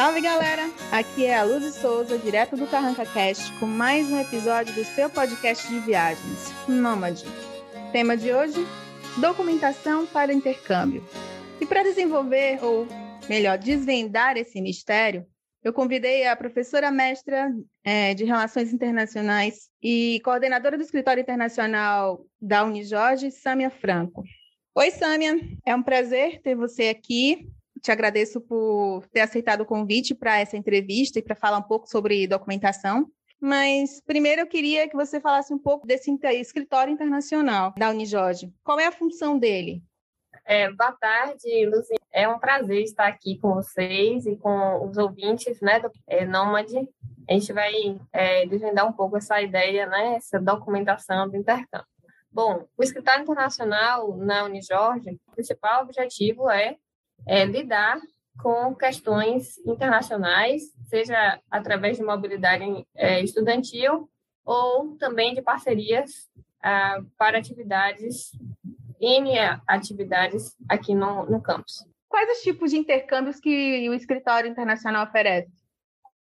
Salve galera! Aqui é a Luz Souza, direto do Carranca Cast, com mais um episódio do seu podcast de viagens, Nômade. Tema de hoje: documentação para intercâmbio. E para desenvolver, ou melhor, desvendar esse mistério, eu convidei a professora mestra é, de Relações Internacionais e coordenadora do Escritório Internacional da Unijorge, Sâmia Franco. Oi, Sâmia, é um prazer ter você aqui te agradeço por ter aceitado o convite para essa entrevista e para falar um pouco sobre documentação. Mas primeiro eu queria que você falasse um pouco desse escritório internacional da Unijorge. Qual é a função dele? É, boa tarde, Luci. É um prazer estar aqui com vocês e com os ouvintes né, do é, Nômade. A gente vai é, desvendar um pouco essa ideia, né, essa documentação do intercâmbio. Bom, o escritório internacional na Unijorge, o principal objetivo é é, lidar com questões internacionais, seja através de mobilidade é, estudantil ou também de parcerias ah, para atividades, N atividades aqui no, no campus. Quais os tipos de intercâmbios que o escritório internacional oferece?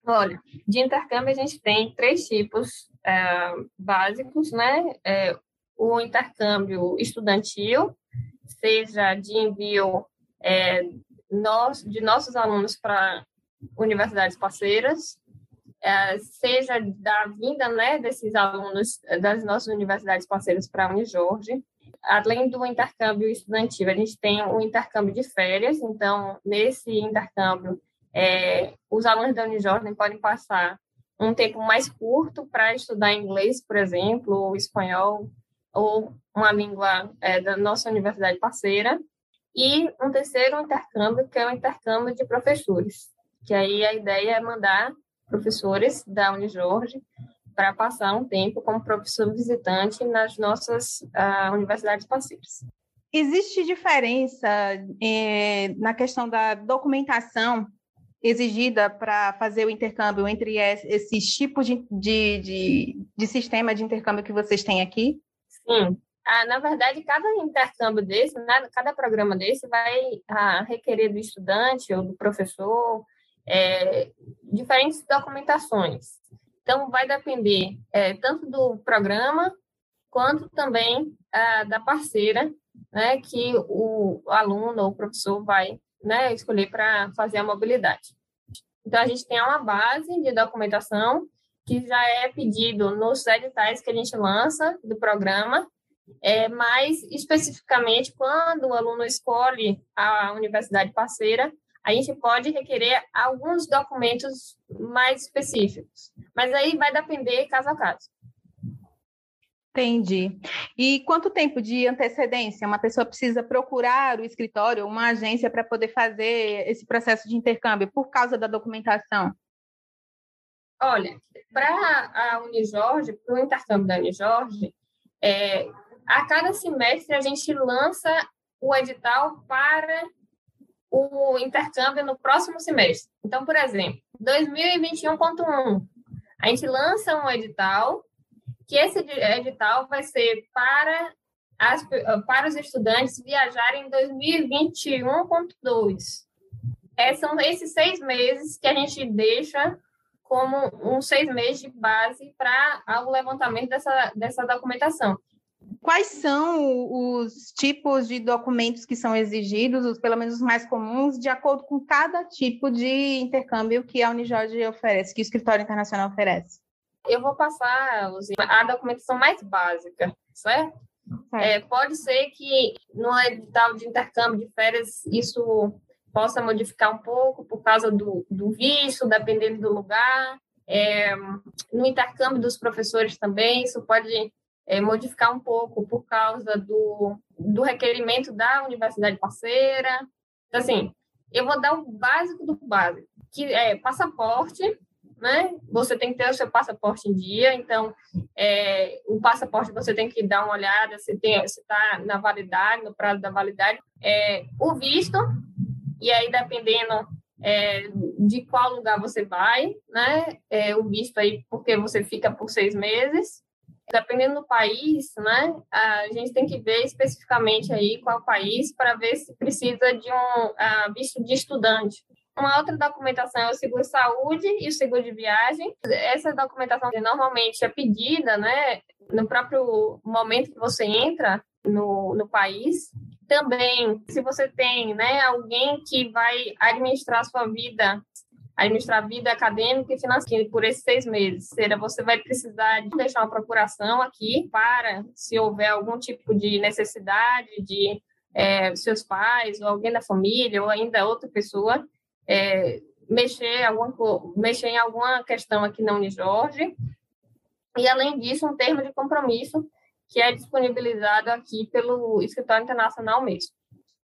Olha, de intercâmbio a gente tem três tipos é, básicos, né? É, o intercâmbio estudantil, seja de envio é, nós, de nossos alunos para universidades parceiras, é, seja da vinda né, desses alunos das nossas universidades parceiras para a Unijorge, além do intercâmbio estudantil, a gente tem o intercâmbio de férias, então, nesse intercâmbio, é, os alunos da Unijorge podem passar um tempo mais curto para estudar inglês, por exemplo, ou espanhol, ou uma língua é, da nossa universidade parceira, e um terceiro intercâmbio, que é o intercâmbio de professores, que aí a ideia é mandar professores da Unijorge para passar um tempo como professor visitante nas nossas uh, universidades parceiras. Existe diferença eh, na questão da documentação exigida para fazer o intercâmbio entre esses tipos de, de, de, de sistema de intercâmbio que vocês têm aqui? Sim, ah, na verdade, cada intercâmbio desse, né, cada programa desse vai ah, requerer do estudante ou do professor é, diferentes documentações. Então, vai depender é, tanto do programa quanto também ah, da parceira né, que o aluno ou o professor vai né, escolher para fazer a mobilidade. Então, a gente tem uma base de documentação que já é pedido nos editais que a gente lança do programa, é, mais especificamente, quando o aluno escolhe a universidade parceira, a gente pode requerer alguns documentos mais específicos. Mas aí vai depender caso a caso. Entendi. E quanto tempo de antecedência uma pessoa precisa procurar o escritório, uma agência, para poder fazer esse processo de intercâmbio por causa da documentação? Olha, para a Unijorge, para o intercâmbio da Unijorge, é, a cada semestre, a gente lança o edital para o intercâmbio no próximo semestre. Então, por exemplo, 2021.1, a gente lança um edital, que esse edital vai ser para, as, para os estudantes viajarem em 2021.2. É, são esses seis meses que a gente deixa como uns seis meses de base para o levantamento dessa, dessa documentação. Quais são os tipos de documentos que são exigidos, os pelo menos os mais comuns, de acordo com cada tipo de intercâmbio que a Unijorge oferece, que o escritório internacional oferece? Eu vou passar a documentação mais básica, certo? É, pode ser que no edital de intercâmbio de férias isso possa modificar um pouco por causa do, do visto, dependendo do lugar. É, no intercâmbio dos professores também, isso pode é, modificar um pouco por causa do, do requerimento da universidade parceira. Então, assim, eu vou dar o básico do básico, que é passaporte, né? Você tem que ter o seu passaporte em dia, então é, o passaporte você tem que dar uma olhada se está na validade, no prazo da validade. É, o visto, e aí dependendo é, de qual lugar você vai, né? É, o visto aí, porque você fica por seis meses. Dependendo do país, né, a gente tem que ver especificamente aí qual país para ver se precisa de um uh, visto de estudante. Uma outra documentação é o seguro saúde e o seguro de viagem. Essa documentação normalmente é pedida, né, no próprio momento que você entra no, no país. Também, se você tem, né, alguém que vai administrar a sua vida administrar vida acadêmica e financeira por esses seis meses. Será você vai precisar de deixar uma procuração aqui para, se houver algum tipo de necessidade de é, seus pais ou alguém da família ou ainda outra pessoa é, mexer, alguma, mexer em alguma questão aqui na Unijorge. E, além disso, um termo de compromisso que é disponibilizado aqui pelo Escritório Internacional mesmo.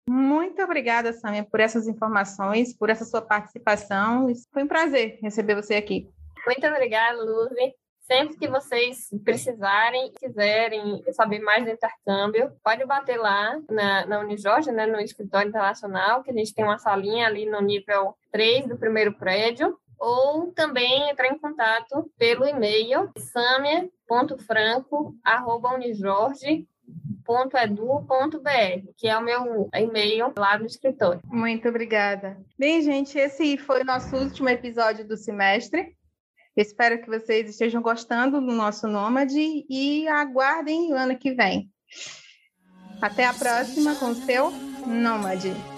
Muito obrigada, Samia, por essas informações, por essa sua participação. Foi um prazer receber você aqui. Muito obrigada, Luzi. Sempre que vocês precisarem, quiserem saber mais do intercâmbio, pode bater lá na, na Unijorge, né, no escritório internacional, que a gente tem uma salinha ali no nível 3 do primeiro prédio, ou também entrar em contato pelo e-mail samia.franco.unijorge.edu.br, que é o meu e-mail lá no escritório. Muito obrigada. Bem, gente, esse foi o nosso último episódio do semestre. Espero que vocês estejam gostando do nosso Nômade e aguardem o ano que vem. Até a próxima com o seu Nômade.